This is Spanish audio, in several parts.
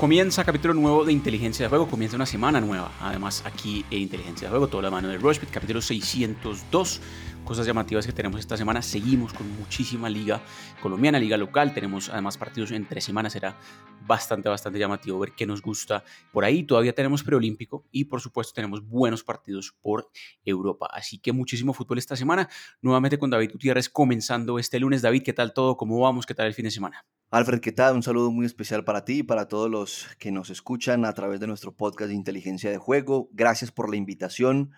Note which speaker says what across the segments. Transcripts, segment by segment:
Speaker 1: Comienza capítulo nuevo de Inteligencia de Juego, comienza una semana nueva, además aquí en Inteligencia de Juego, toda la mano de Rushbit, capítulo 602 cosas llamativas que tenemos esta semana. Seguimos con muchísima liga colombiana, liga local. Tenemos además partidos en tres semanas. Será bastante, bastante llamativo ver qué nos gusta por ahí. Todavía tenemos preolímpico y por supuesto tenemos buenos partidos por Europa. Así que muchísimo fútbol esta semana. Nuevamente con David Gutiérrez comenzando este lunes. David, ¿qué tal todo? ¿Cómo vamos? ¿Qué tal el fin de semana?
Speaker 2: Alfred, ¿qué tal? Un saludo muy especial para ti y para todos los que nos escuchan a través de nuestro podcast de inteligencia de juego. Gracias por la invitación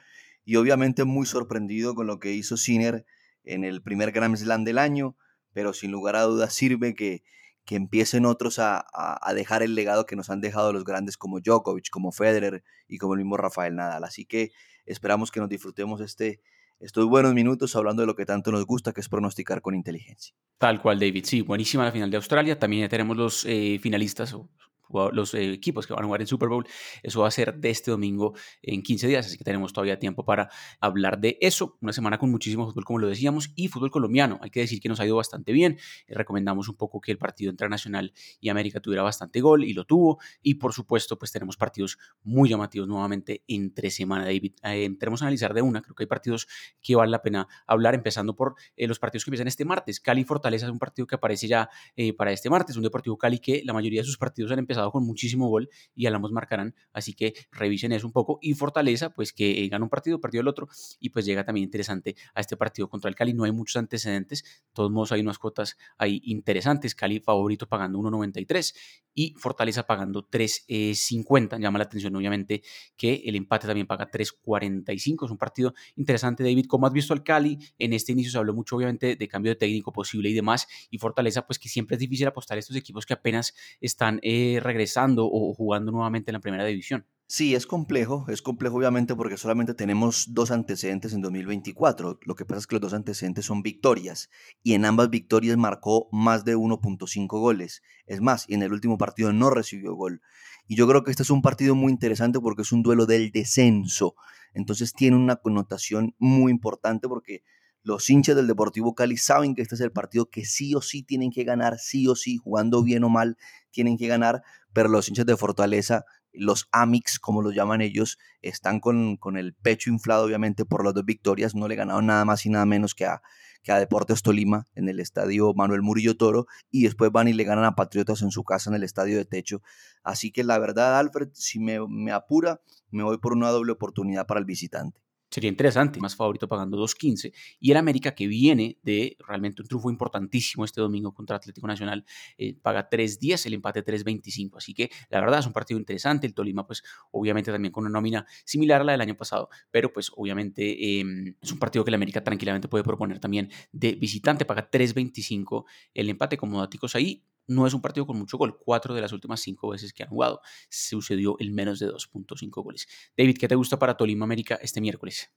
Speaker 2: y obviamente muy sorprendido con lo que hizo Sinner en el primer Grand Slam del año, pero sin lugar a dudas sirve que, que empiecen otros a, a, dejar el legado que nos han dejado los grandes como Djokovic, como Federer y como el mismo Rafael Nadal. Así que esperamos que nos disfrutemos este, estos buenos minutos hablando de lo que tanto nos gusta, que es pronosticar con inteligencia.
Speaker 1: Tal cual, David. Sí, buenísima la final de Australia. También ya tenemos los eh, finalistas los eh, equipos que van a jugar en Super Bowl. Eso va a ser de este domingo en 15 días, así que tenemos todavía tiempo para hablar de eso. Una semana con muchísimo fútbol, como lo decíamos, y fútbol colombiano. Hay que decir que nos ha ido bastante bien. Eh, recomendamos un poco que el partido entre Nacional y América tuviera bastante gol y lo tuvo. Y por supuesto, pues tenemos partidos muy llamativos nuevamente entre semana, David. Eh, tenemos a analizar de una. Creo que hay partidos que vale la pena hablar, empezando por los partidos que empiezan este martes. Cali Fortaleza es un partido que aparece ya para este martes, un Deportivo Cali que la mayoría de sus partidos han empezado con muchísimo gol y ambos marcarán, así que revisen eso un poco. Y Fortaleza, pues que gana un partido, perdió el otro, y pues llega también interesante a este partido contra el Cali. No hay muchos antecedentes, de todos modos hay unas cuotas ahí interesantes. Cali favorito pagando 1.93 y Fortaleza pagando 3.50. Llama la atención, obviamente, que el empate también paga 3.45. Es un partido interesante, David. como has visto al Cali? En este inicio se habló mucho, obviamente, de cambio de técnico posible y demás. Y Fortaleza, pues que siempre es difícil apostar a estos equipos que apenas están eh, regresando o jugando nuevamente en la primera división.
Speaker 2: Sí, es complejo, es complejo obviamente porque solamente tenemos dos antecedentes en 2024. Lo que pasa es que los dos antecedentes son victorias y en ambas victorias marcó más de 1.5 goles. Es más, y en el último partido no recibió gol. Y yo creo que este es un partido muy interesante porque es un duelo del descenso. Entonces tiene una connotación muy importante porque los hinchas del Deportivo Cali saben que este es el partido que sí o sí tienen que ganar, sí o sí, jugando bien o mal, tienen que ganar, pero los hinchas de Fortaleza los Amix, como los llaman ellos, están con, con, el pecho inflado, obviamente, por las dos victorias. No le ganaron nada más y nada menos que a, que a Deportes Tolima en el estadio Manuel Murillo Toro. Y después van y le ganan a Patriotas en su casa en el estadio de techo. Así que la verdad, Alfred, si me, me apura, me voy por una doble oportunidad para el visitante.
Speaker 1: Sería interesante, más favorito pagando 2.15. Y el América, que viene de realmente un triunfo importantísimo este domingo contra Atlético Nacional, eh, paga 3.10, el empate 3.25. Así que la verdad es un partido interesante. El Tolima, pues obviamente también con una nómina similar a la del año pasado, pero pues obviamente em, es un partido que el América tranquilamente puede proponer también de visitante, paga 3.25 el empate con modáticos ahí no es un partido con mucho gol. Cuatro de las últimas cinco veces que han jugado sucedió el menos de 2.5 goles. David, ¿qué te gusta para Tolima América este miércoles?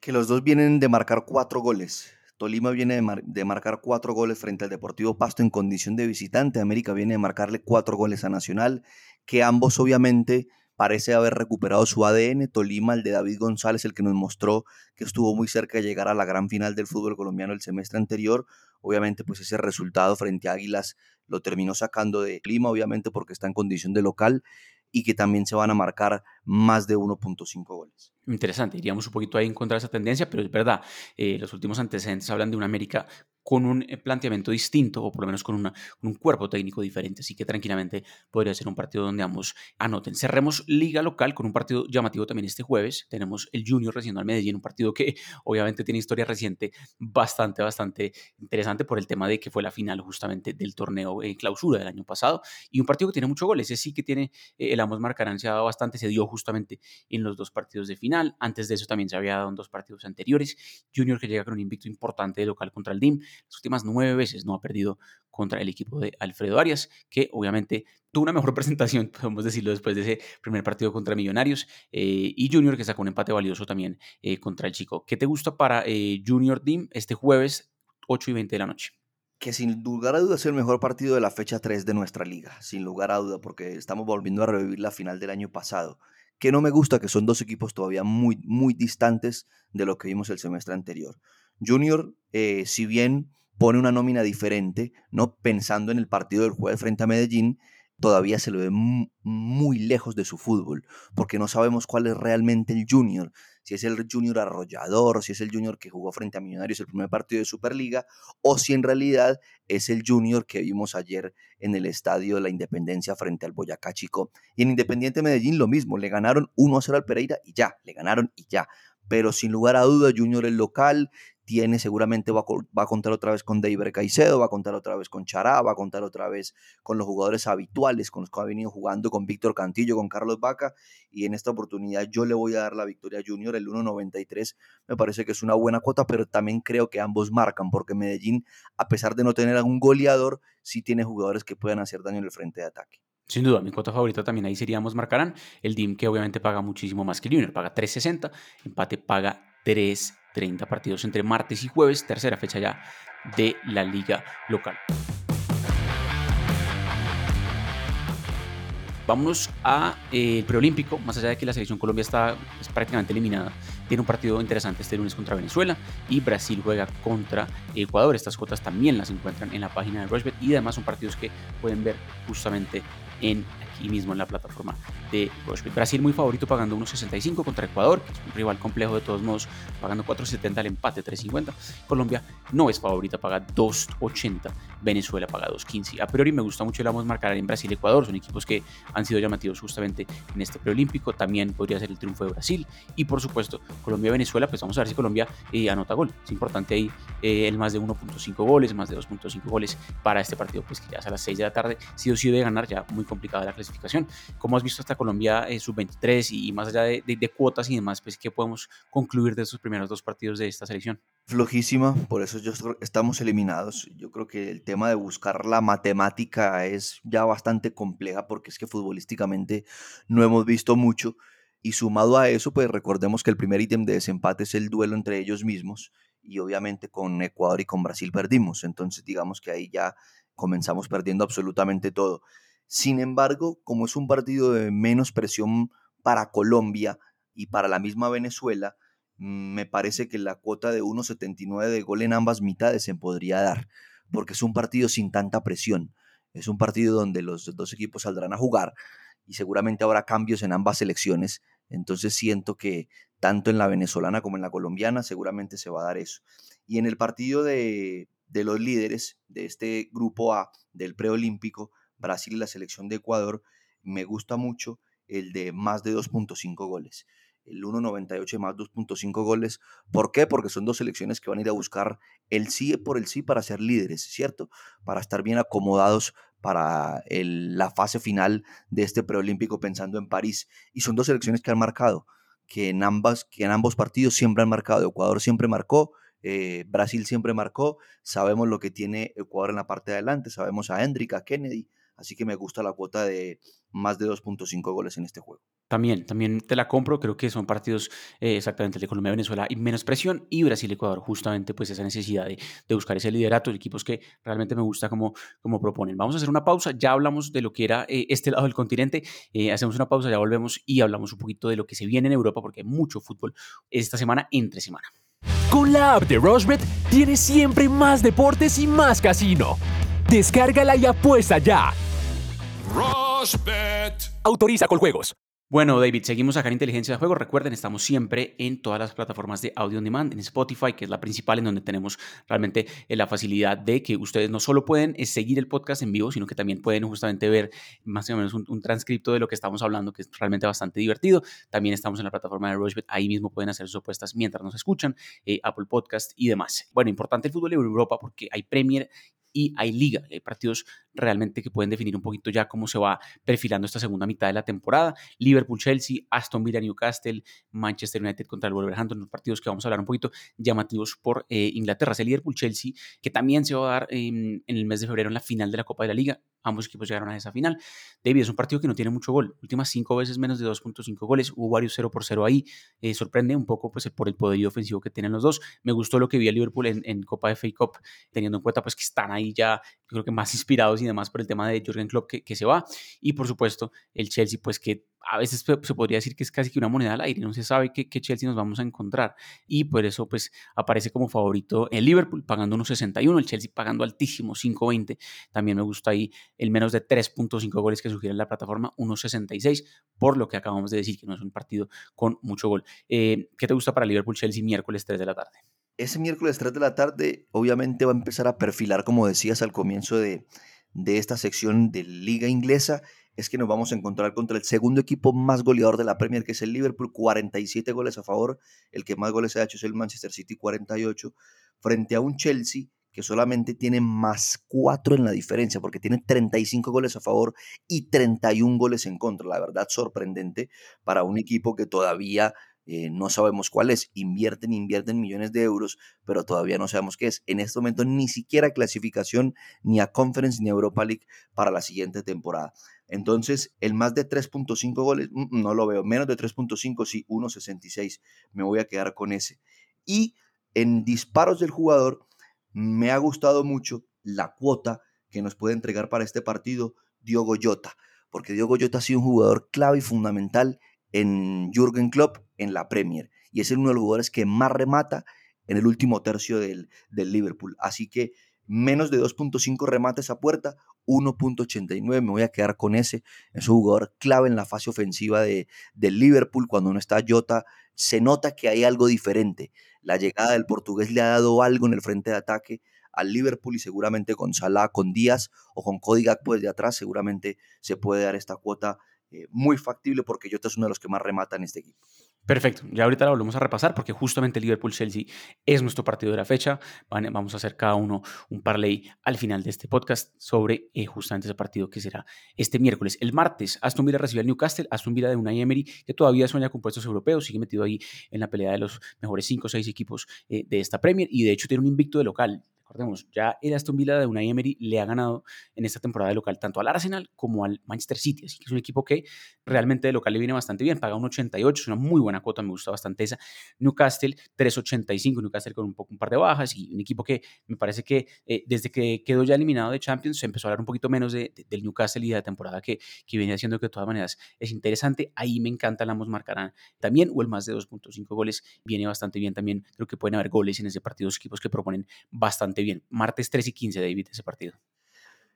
Speaker 2: Que los dos vienen de marcar cuatro goles. Tolima viene de, marcar cuatro goles frente al Deportivo Pasto en condición de visitante. América viene de marcarle cuatro goles a Nacional, que ambos obviamente parece haber recuperado su ADN. Tolima, el de David González, el que nos mostró que estuvo muy cerca de llegar a la gran final del fútbol colombiano el semestre anterior. Obviamente, pues ese resultado frente a Águilas lo terminó sacando de Lima, obviamente porque está en condición de local y que también se van a marcar más de 1.5 goles.
Speaker 1: Interesante, iríamos un poquito ahí en contra de esa tendencia, pero es verdad, eh, los últimos antecedentes hablan de una América con un eh, planteamiento distinto o por lo menos con, una, un cuerpo técnico diferente. Así que tranquilamente podría ser un partido donde ambos anoten. Cerremos liga local con un partido llamativo también este jueves. Tenemos el Junior recién al Medellín, un partido que obviamente tiene historia reciente bastante, bastante interesante por el tema de que fue la final justamente del torneo en clausura del año pasado y un partido que tiene mucho goles. Ese sí que tiene, eh, el ambos marcarán, se ha dado bastante, se dio justamente en los dos partidos de final. Antes de eso también se había dado en dos partidos anteriores. Junior que llega con un invicto importante de local contra el DIM las últimas nueve veces no ha perdido contra el equipo de Alfredo Arias, que obviamente tuvo una mejor presentación, podemos decirlo, después de ese primer partido contra Millonarios, eh, y Junior que sacó un empate valioso también eh, contra el Chico. ¿Qué te gusta para eh, Junior Team este jueves 8 y 20 de la noche?
Speaker 2: que sin lugar a dudas es el mejor partido de la fecha 3 de nuestra liga, sin lugar a duda, porque estamos volviendo a revivir la final del año pasado. Que no me gusta que son dos equipos todavía muy, muy distantes de lo que vimos el semestre anterior. Junior, si bien pone una nómina diferente, ¿no? Pensando en el partido del jueves frente a Medellín, todavía se lo ve muy lejos de su fútbol, porque no sabemos cuál es realmente el junior, si es el junior arrollador, si es el junior que jugó frente a Millonarios el primer partido de Superliga, o si en realidad es el junior que vimos ayer en el estadio de la Independencia frente al Boyacá Chico. Y en Independiente Medellín lo mismo, le ganaron 1-0 al Pereira y ya, le ganaron y ya. Pero sin lugar a duda, Junior el local, tiene, seguramente va a, contar otra vez con David Caicedo, va a contar otra vez con Chará, va a contar otra vez con los jugadores habituales con los que ha venido jugando, con Víctor Cantillo, con Carlos Vaca, y en esta oportunidad yo le voy a dar la victoria a Junior, el 1.93 me parece que es una buena cuota, pero también creo que ambos marcan, porque Medellín, a pesar de no tener algún goleador, sí tiene jugadores que puedan hacer daño en el frente de ataque.
Speaker 1: Sin duda, mi cuota favorita también ahí seríamos Marcarán, el DIM que obviamente paga muchísimo más que Junior, paga 3.60, empate paga 3 30 partidos entre martes y jueves, tercera fecha ya de la liga local. Vámonos al eh, preolímpico, más allá de que la selección Colombia está es prácticamente eliminada, tiene un partido interesante este lunes contra Venezuela y Brasil juega contra Ecuador. Estas cuotas también las encuentran en la página de Rushbet y además son partidos que pueden ver justamente en aquí mismo en la plataforma de Brasil muy favorito pagando 1.65 contra Ecuador, un rival complejo de todos modos, pagando 4.70 al empate 3.50. Colombia no es favorita, paga 2.80. Venezuela paga 2.15. A priori me gusta mucho el vamos marcar en Brasil y Ecuador, son equipos que han sido llamativos justamente en este preolímpico. También podría ser el triunfo de Brasil. Y por supuesto, Colombia-Venezuela, pues vamos a ver si Colombia eh, anota gol. Es importante ahí eh, el más de 1.5 goles, más de 2.5 goles para este partido, pues que ya es a las 6 de la tarde. Si o sí debe ganar, ya muy complicada la clasificación. Como has visto hasta Colombia eh, sub-23 y, más allá de, de, cuotas y demás, pues ¿qué podemos concluir de estos primeros dos partidos de esta selección?
Speaker 2: Flojísima, por eso yo, estamos eliminados. Yo creo que el tema de buscar la matemática es ya bastante compleja porque es que futbolísticamente no hemos visto mucho. Y sumado a eso, pues recordemos que el primer ítem de desempate es el duelo entre ellos mismos y obviamente con Ecuador y con Brasil perdimos. Entonces digamos que ahí ya comenzamos perdiendo absolutamente todo. Sin embargo, como es un partido de menos presión para Colombia y para la misma Venezuela, mm, me parece que la cuota de 1.79 de gol en ambas mitades se podría dar, porque es un partido sin tanta presión. Es un partido donde los dos equipos saldrán a jugar y seguramente habrá cambios en ambas selecciones. Entonces siento que tanto en la venezolana como en la colombiana seguramente se va a dar eso. Y en el partido de, de los líderes de este grupo A del preolímpico, Brasil y la selección de Ecuador, me gusta mucho el de más de 2.5 goles. El 1.98 más 2.5 goles. ¿Por qué? Porque son dos selecciones que van a ir a buscar el sí por el sí para ser líderes, ¿cierto? Para estar bien acomodados para la fase final de este preolímpico pensando en París. Y son dos selecciones que han marcado, que en, ambas, que en ambos partidos siempre han marcado. Ecuador siempre marcó, eh, Brasil siempre marcó. Sabemos lo que tiene Ecuador en la parte de adelante, sabemos a Hendrik, a Kennedy, Así que me gusta la cuota de más de 2.5 goles en este juego.
Speaker 1: También, también te la compro. Creo que son partidos eh, exactamente el de Colombia, Venezuela y menos presión y Brasil, Ecuador, justamente pues esa necesidad de, buscar ese liderato, de equipos que realmente me gusta como, como proponen. Vamos a hacer una pausa. Ya hablamos de lo que era eh, este lado del continente. Eh, hacemos una pausa, ya volvemos y hablamos un poquito de lo que se viene en Europa porque hay mucho fútbol esta semana entre semana.
Speaker 3: Con la app de Rosbet tienes siempre más deportes y más casino. Descárgala y apuesta ya Autoriza con juegos.
Speaker 1: Bueno, David, seguimos acá en Inteligencia de Juego. Recuerden, estamos siempre en todas las plataformas de audio on demand, en Spotify, que es la principal, en donde tenemos realmente eh, la facilidad de que ustedes no solo pueden eh, seguir el podcast en vivo, sino que también pueden justamente ver más o menos un, transcripto de lo que estamos hablando, que es realmente bastante divertido. También estamos en la plataforma de Rushbet, ahí mismo pueden hacer sus apuestas mientras nos escuchan, eh, Apple Podcast y demás. Bueno, importante el fútbol en Europa porque hay Premier y hay liga, hay partidos realmente que pueden definir un poquito ya cómo se va perfilando esta segunda mitad de la temporada. Liverpool, Chelsea, Aston Villa, Newcastle, Manchester United contra el Wolverhampton, los partidos que vamos a hablar un poquito llamativos por eh, Inglaterra. Es el Liverpool, Chelsea, que también se va a dar en el mes de febrero en la final de la Copa de la Liga. Ambos equipos llegaron a esa final. David es un partido que no tiene mucho gol. Últimas cinco veces menos de 2.5 goles. Hubo varios 0 por 0 ahí. Eh, sorprende un poco pues, por el poderío ofensivo que tienen los dos. Me gustó lo que vi a Liverpool en, en Copa FA Cup, teniendo en cuenta pues, que están ahí ya, creo que más inspirados y demás por el tema de Jürgen Klopp que, se va. Y por supuesto, el Chelsea, pues que a veces se podría decir que es casi que una moneda al aire, no se sabe qué, Chelsea nos vamos a encontrar y por eso pues aparece como favorito el Liverpool pagando unos 61, el Chelsea pagando altísimo 5.20, también me gusta ahí el menos de 3.5 goles que sugiere la plataforma, 1.66, por lo que acabamos de decir que no es un partido con mucho gol. Eh, ¿Qué te gusta para Liverpool Chelsea miércoles 3 de la tarde?
Speaker 2: Ese miércoles 3 de la tarde obviamente va a empezar a perfilar, como decías al comienzo de, de esta sección de Liga Inglesa, es que nos vamos a encontrar contra el segundo equipo más goleador de la Premier, que es el Liverpool, 47 goles a favor, el que más goles ha hecho es el Manchester City, 48, frente a un Chelsea que solamente tiene más 4 en la diferencia, porque tiene 35 goles a favor y 31 goles en contra. La verdad, sorprendente para un equipo que todavía eh, no sabemos cuál es. Invierten, invierten millones de euros, pero todavía no sabemos qué es. En este momento ni siquiera clasificación ni a Conference ni a Europa League para la siguiente temporada. Entonces, el más de 3.5 goles, mm, mm, no lo veo. Menos de 3.5, sí, 1.66. Me voy a quedar con ese. Y en disparos del jugador, me ha gustado mucho la cuota que nos puede entregar para este partido Diogo Jota, porque Diogo Jota ha sido un jugador clave y fundamental en Jürgen Klopp en la Premier y es uno de los jugadores que más remata en el último tercio del, del Liverpool. Así que menos de 2.5 remates a puerta, 1.89, me voy a quedar con ese. Es un jugador clave en la fase ofensiva de, del Liverpool. Cuando no está Jota, se nota que hay algo diferente. La llegada del portugués le ha dado algo en el frente de ataque al Liverpool y seguramente con Salah, con Díaz o con Cody Gakpo desde atrás, seguramente se puede dar esta cuota eh, muy factible porque Jota es uno de los que más remata en este equipo.
Speaker 1: Perfecto, ya ahorita lo volvemos a repasar porque justamente Liverpool-Chelsea es nuestro partido de la fecha. Vamos a hacer cada uno un parlay al final de este podcast sobre eh, justamente ese partido que será este miércoles. El martes, Aston Villa recibe al Newcastle, Aston Villa de Unai Emery, que todavía sueña con puestos europeos, sigue metido ahí en la pelea de los mejores 5 o 6 equipos eh, de esta Premier y de hecho tiene un invicto de local. Recordemos, ya el Aston Villa de Unai Emery le ha ganado en esta temporada de local tanto al Arsenal como al Manchester City, así que es un equipo que realmente de local le viene bastante bien, paga un 88, es una muy buena cuota, me gusta bastante esa. Newcastle 3.85, Newcastle con un poco un par de bajas y un equipo que me parece que eh, desde que quedó ya eliminado de Champions se empezó a hablar un poquito menos de, del Newcastle y de la temporada que, que viene haciendo que de todas maneras es interesante. Ahí me encanta, la ambos marcarán también o el más de 2.5 goles viene bastante bien también. Creo que pueden haber goles en ese partido, dos equipos que proponen bastante bien. Martes 3 y 15, David, ese partido.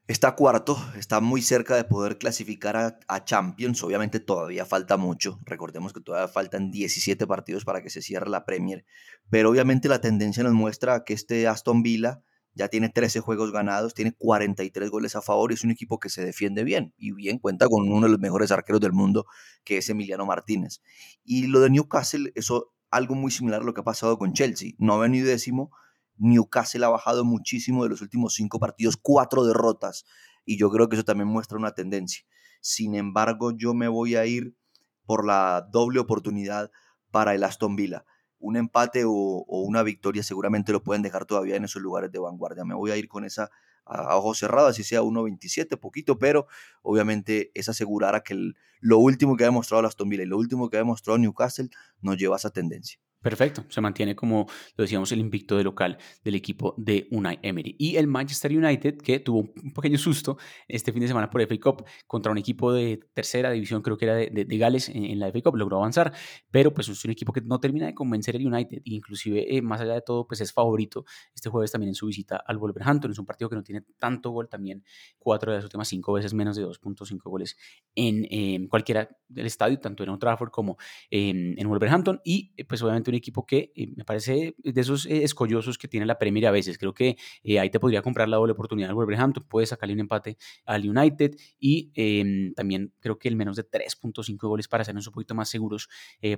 Speaker 2: Está cuarto, está muy cerca de poder clasificar a, Champions. Obviamente todavía falta mucho. Recordemos que todavía faltan 17 partidos para que se cierre la Premier. Pero obviamente la tendencia nos muestra que este Aston Villa ya tiene 13 juegos ganados, tiene 43 goles a favor y es un equipo que se defiende bien. Y bien cuenta con uno de los mejores arqueros del mundo, que es Emiliano Martínez. Y lo de Newcastle, eso algo muy similar a lo que ha pasado con Chelsea. No venido décimo, Newcastle ha bajado muchísimo de los últimos cinco partidos, cuatro derrotas, y yo creo que eso también muestra una tendencia. Sin embargo, yo me voy a ir por la doble oportunidad para el Aston Villa. Un empate o, una victoria seguramente lo pueden dejar todavía en esos lugares de vanguardia. Me voy a ir con esa a, ojos cerrados, así sea 1.27, poquito, pero obviamente es asegurar a que lo último que ha demostrado el Aston Villa y lo último que ha demostrado Newcastle nos lleva a esa tendencia.
Speaker 1: Perfecto, se mantiene como lo decíamos el invicto de local del equipo de Unai Emery. Y el Manchester United, que tuvo un pequeño susto este fin de semana por FA Cup contra un equipo de tercera división, creo que era de, Gales en, la FA Cup, logró avanzar, pero pues es un equipo que no termina de convencer el United, inclusive eh, más allá de todo, pues es favorito este jueves también en su visita al Wolverhampton, es un partido que no tiene tanto gol también, cuatro de las últimas cinco veces menos de 2.5 goles en eh, cualquiera del estadio, tanto en Old Trafford como en Wolverhampton, y pues obviamente un equipo que eh, me parece de esos eh, escollosos que tiene la Premier a veces. Creo que eh, ahí te podría comprar la doble oportunidad al Wolverhampton, puedes sacarle un empate al United y em, también creo que el menos de 3.5 goles para hacernos un poquito más seguros.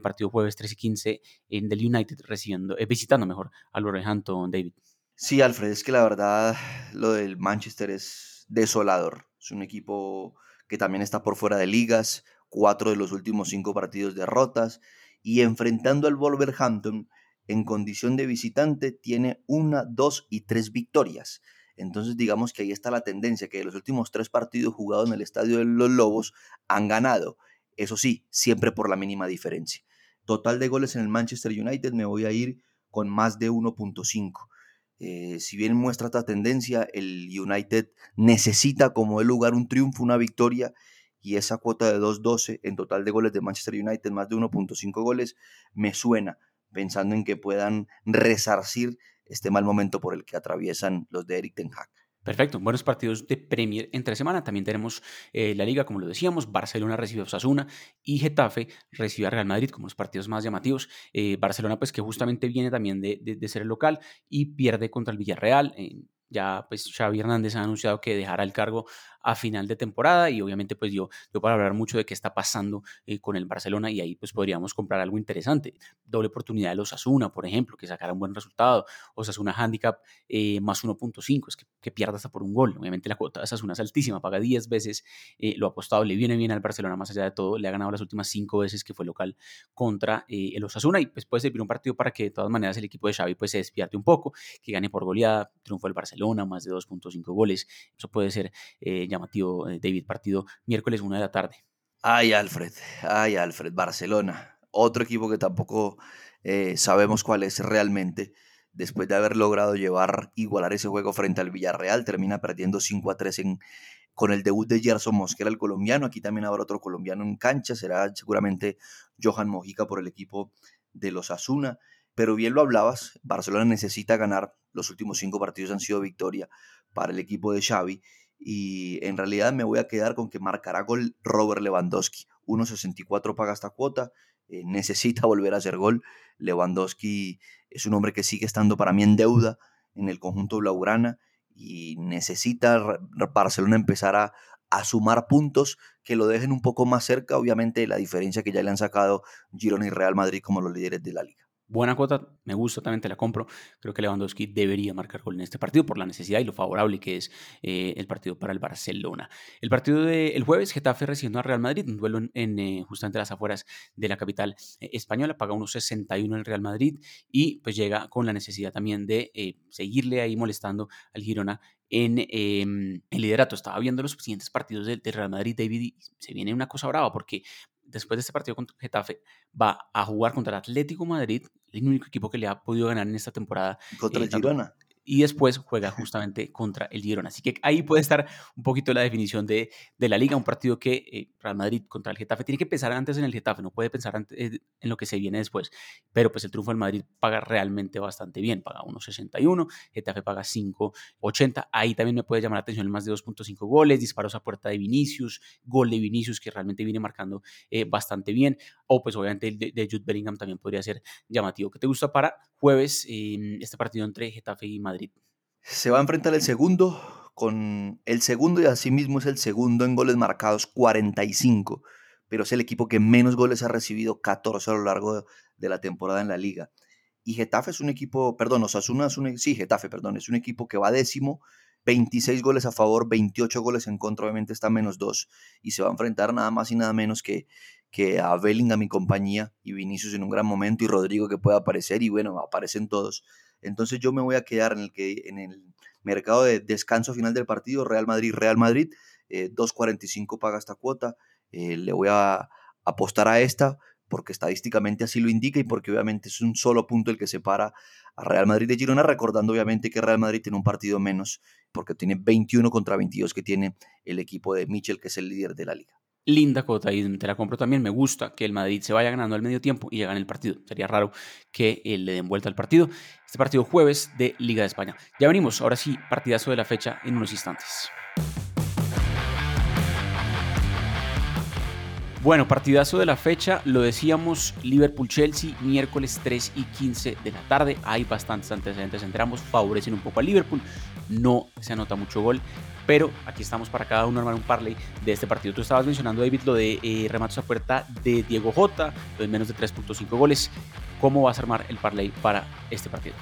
Speaker 1: partido jueves 3 y 15 en del United recibiendo, visitando mejor al Wolverhampton, David.
Speaker 2: Sí, Alfred, es que la verdad lo del Manchester es desolador. Es un equipo que también está por fuera de ligas, cuatro de los últimos cinco partidos derrotas y enfrentando al Wolverhampton en condición de visitante tiene una, dos y tres victorias. Entonces digamos que ahí está la tendencia, que los últimos tres partidos jugados en el estadio de los Lobos han ganado. Eso sí, siempre por la mínima diferencia. Total de goles en el Manchester United me voy a ir con más de 1.5. Eh, si bien muestra esta tendencia, el United necesita como el lugar un triunfo, una victoria y esa cuota de 2.12 en total de goles de Manchester United, más de 1.5 goles, me suena pensando en que puedan resarcir este mal momento por el que atraviesan los de Eric Ten Hag.
Speaker 1: Perfecto, buenos partidos de Premier entre semana. También tenemos eh, la liga, como lo decíamos, Barcelona recibe a Osasuna y Getafe recibe a Real Madrid como los partidos más llamativos. Eh, Barcelona, pues que justamente viene también de, de, ser el local y pierde contra el Villarreal. ya pues Xavi Hernández ha anunciado que dejará el cargo a final de temporada y obviamente pues yo, yo para hablar mucho de qué está pasando eh, con el Barcelona y ahí pues podríamos comprar algo interesante. Doble oportunidad de los Osasuna, por ejemplo, que sacara un buen resultado. Osasuna handicap eh, más 1.5, es que, pierda hasta por un gol. Obviamente la cuota de Osasuna es altísima, paga 10 veces, eh, lo apostado, le viene bien al Barcelona más allá de todo, le ha ganado las últimas 5 veces que fue local contra el Osasuna y pues puede servir un partido para que de todas maneras el equipo de Xavi pues se despierte un poco, que gane por goleada, triunfo el Barcelona, más de 2.5 goles, eso puede ser llamativo, eh, David, partido miércoles 1 de la tarde.
Speaker 2: Ay, Alfred, ay, Alfred, Barcelona. Otro equipo que tampoco eh, sabemos cuál es realmente. Después de haber logrado llevar, igualar ese juego frente al Villarreal, termina perdiendo 5 a 3 en, con el debut de Gerson Mosquera, el colombiano. Aquí también habrá otro colombiano en cancha. Será seguramente Johan Mojica por el equipo de los Asuna. Pero bien lo hablabas, Barcelona necesita ganar. Los últimos cinco partidos han sido victoria para el equipo de Xavi y en realidad me voy a quedar con que marcará gol Robert Lewandowski. 1.64 paga esta cuota, eh, necesita volver a hacer gol. Lewandowski es un hombre que sigue estando para mí en deuda en el conjunto blaugrana y necesita Barcelona empezar a, a sumar puntos que lo dejen un poco más cerca, obviamente, de la diferencia que ya le han sacado Girona y Real Madrid como los líderes de la liga
Speaker 1: buena cuota, me gusta, también te la compro. Creo que Lewandowski debería marcar gol en este partido por la necesidad y lo favorable que es eh, el partido para el Barcelona. El partido del jueves, Getafe recibiendo a Real Madrid, un duelo en, eh, justamente las afueras de la capital eh, española, paga unos 61 el Real Madrid y pues llega con la necesidad también de seguirle ahí molestando al Girona en em, el liderato. Estaba viendo los siguientes partidos del, del Real Madrid, David, y se viene una cosa brava porque después de este partido contra Getafe, va a jugar contra el Atlético Madrid, el único equipo que le ha podido ganar en esta temporada.
Speaker 2: Contra eh, Girona
Speaker 1: y después juega justamente contra el Girona. Así que ahí puede estar un poquito la definición de, de la liga, un partido que eh, Real Madrid contra el Getafe tiene que pensar antes en el Getafe, no puede pensar antes eh, en lo que se viene después, pero pues el triunfo del Madrid paga realmente bastante bien, paga 1.61, Getafe paga 5.80, ahí también me puede llamar la atención el más de 2.5 goles, disparos a puerta de Vinicius, gol de Vinicius que realmente viene marcando eh, bastante bien, o pues obviamente el de, de, Jude Bellingham también podría ser llamativo. ¿Qué te gusta para jueves este partido entre Getafe y Madrid?
Speaker 2: Se va a enfrentar el segundo con el segundo y asimismo es el segundo en goles marcados 45, pero es el equipo que menos goles ha recibido 14 a lo largo de la temporada en la liga. Y Getafe es un equipo, perdón, Osasuna es un, sí, Getafe, perdón, es un equipo que va décimo, 26 goles a favor, 28 goles en contra, obviamente está menos 2 y se va a enfrentar nada más y nada menos que, que a Bellingham mi compañía y Vinicius en un gran momento y Rodrigo que pueda aparecer y bueno, aparecen todos. Entonces yo me voy a quedar en el, que, en el mercado de descanso final del partido, Real Madrid, Real Madrid, 2.45 eh, paga esta cuota, eh, le voy a apostar a esta porque estadísticamente así lo indica y porque obviamente es un solo punto el que separa a Real Madrid de Girona, recordando obviamente que Real Madrid tiene un partido menos porque tiene 21 contra 22 que tiene el equipo de Michel, que es el líder de la liga
Speaker 1: linda cuota te la compro también. Me gusta que el Madrid se vaya ganando al medio tiempo y en el partido. Sería raro que eh, le den vuelta al partido. Este partido jueves de Liga de España. Ya venimos, ahora sí, partidazo de la fecha en unos instantes. Bueno, partidazo de la fecha, lo decíamos, Liverpool-Chelsea, miércoles 3 y 15 de la tarde. Hay bastantes antecedentes entre ambos, favorecen un poco a Liverpool. No se anota mucho gol pero aquí estamos para cada uno armar un parlay de este partido. Tú estabas mencionando, David, lo de eh, rematos a puerta de Diego Jota, lo de menos de 3.5 goles. ¿Cómo vas a armar el parlay para este partido?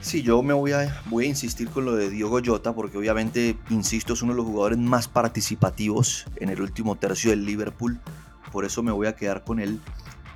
Speaker 2: Sí, yo me voy a, voy a insistir con lo de Diego Jota, porque obviamente, insisto, es uno de los jugadores más participativos en el último tercio del Liverpool. Por eso me voy a quedar con él.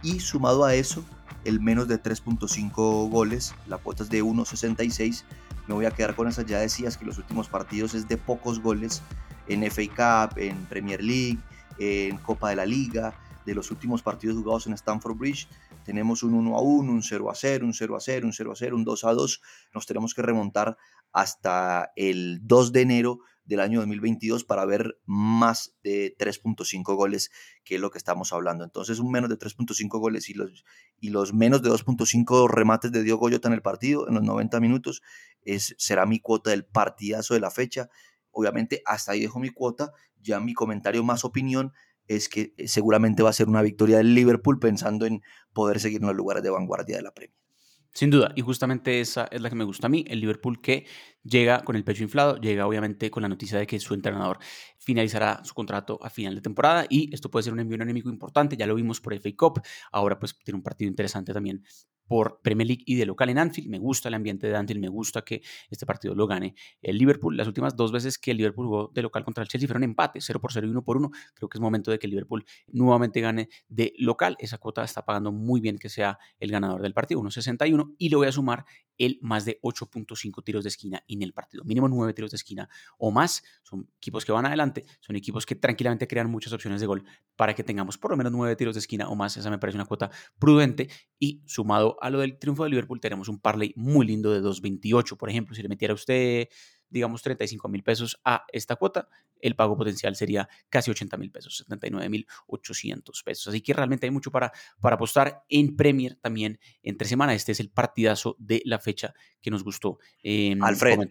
Speaker 2: Y sumado a eso, el menos de 3.5 goles, la cuota es de 1.66 me voy a quedar con esas. Ya decías que los últimos partidos es de pocos goles en FA Cup, en Premier League, en Copa de la Liga. De los últimos partidos jugados en Stamford Bridge, tenemos un 1 a 1, un 0 a 0, un 0 a 0, un 0 a 0, un 2 a 2. Nos tenemos que remontar hasta el 2 de enero del año 2022 para ver más de 3.5 goles, que es lo que estamos hablando. Entonces, un menos de 3.5 goles y los, y los menos de 2.5 remates de Diogo Jota en el partido, en los 90 minutos, es, será mi cuota del partidazo de la fecha. Obviamente, hasta ahí dejo mi cuota. Ya mi comentario más opinión es que eh, seguramente va a ser una victoria del Liverpool pensando en poder seguir en los lugares de vanguardia de la Premier.
Speaker 1: Sin duda, y justamente esa es la que me gusta a mí, el Liverpool que llega con el pecho inflado, llega obviamente con la noticia de que su entrenador finalizará su contrato a final de temporada y esto puede ser un envío anémico importante, ya lo vimos por FA Cup, ahora pues tiene un partido interesante también por Premier League y de local en Anfield. Me gusta el ambiente de Anfield, me gusta que este partido lo gane el Liverpool. Las últimas dos veces que el Liverpool jugó de local contra el Chelsea fueron empate, 0 por 0 y 1 por 1. Creo que es momento de que el Liverpool nuevamente gane de local. Esa cuota está pagando muy bien que sea el ganador del partido, 1.61. Y le voy a sumar el más de 8.5 tiros de esquina en el partido. Mínimo 9 tiros de esquina o más. Son equipos que van adelante, son equipos que tranquilamente crean muchas opciones de gol para que tengamos por lo menos 9 tiros de esquina o más. Esa me parece una cuota prudente y sumado a lo del triunfo de Liverpool, tenemos un parlay muy lindo de 2.28. Por ejemplo, si le metiera usted, digamos, 35 mil pesos a esta cuota, el pago potencial sería casi 80 mil pesos, 79 mil 800 pesos. Así que realmente hay mucho para, para apostar en Premier también entre semana. Este es el partidazo de la fecha que nos gustó.
Speaker 2: Eh, Alfred.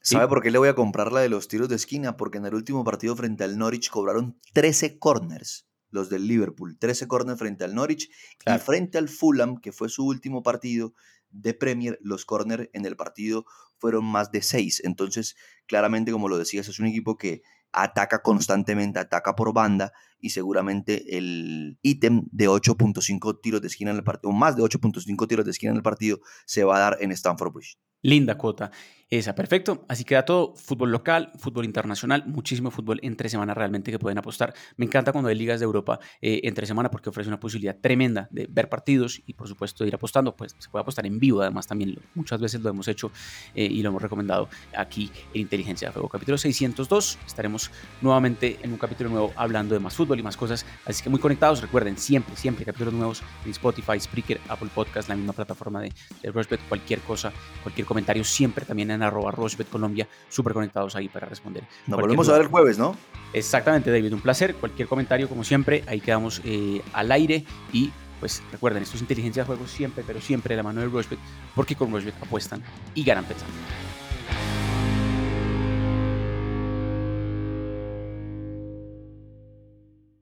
Speaker 2: ¿Sabe por qué le voy a comprar la de los tiros de esquina? Porque en el último partido frente al Norwich cobraron 13 corners los del Liverpool. 13 corners frente al Norwich y frente al Fulham, que fue su último partido de Premier, los corners en el partido fueron más de 6. Entonces, claramente, como lo decías, es un equipo que ataca constantemente, ataca por banda y seguramente el ítem de 8.5 tiros de esquina en el partido, o más de 8.5 tiros de esquina en el partido, se va a dar en Stamford Bridge.
Speaker 1: Linda cuota esa, perfecto. Así queda todo, fútbol local, fútbol internacional, muchísimo fútbol entre semana realmente que pueden apostar. Me encanta cuando hay ligas de Europa eh, entre semana porque ofrece una posibilidad tremenda de ver partidos y por supuesto ir apostando, pues se puede apostar en vivo además también, muchas veces lo hemos hecho eh, y lo hemos recomendado aquí en Inteligencia de Juego. Capítulo 602, estaremos nuevamente en un capítulo nuevo hablando de más fútbol y más cosas, así que muy conectados, recuerden, siempre, siempre capítulos nuevos en Spotify, Spreaker, Apple Podcast, la misma plataforma de, de Rushbet, cualquier cosa, cualquier comentario, siempre también en arroba Rochbet Colombia, súper conectados ahí para responder.
Speaker 2: Nos volvemos a ver el jueves, ¿no?
Speaker 1: Exactamente, David, un placer. Cualquier comentario, como siempre, ahí quedamos eh, al aire y pues recuerden, esto es inteligencia de juego siempre, pero siempre de la mano de Rochbet, porque con Rochbet apuestan y ganan pensando.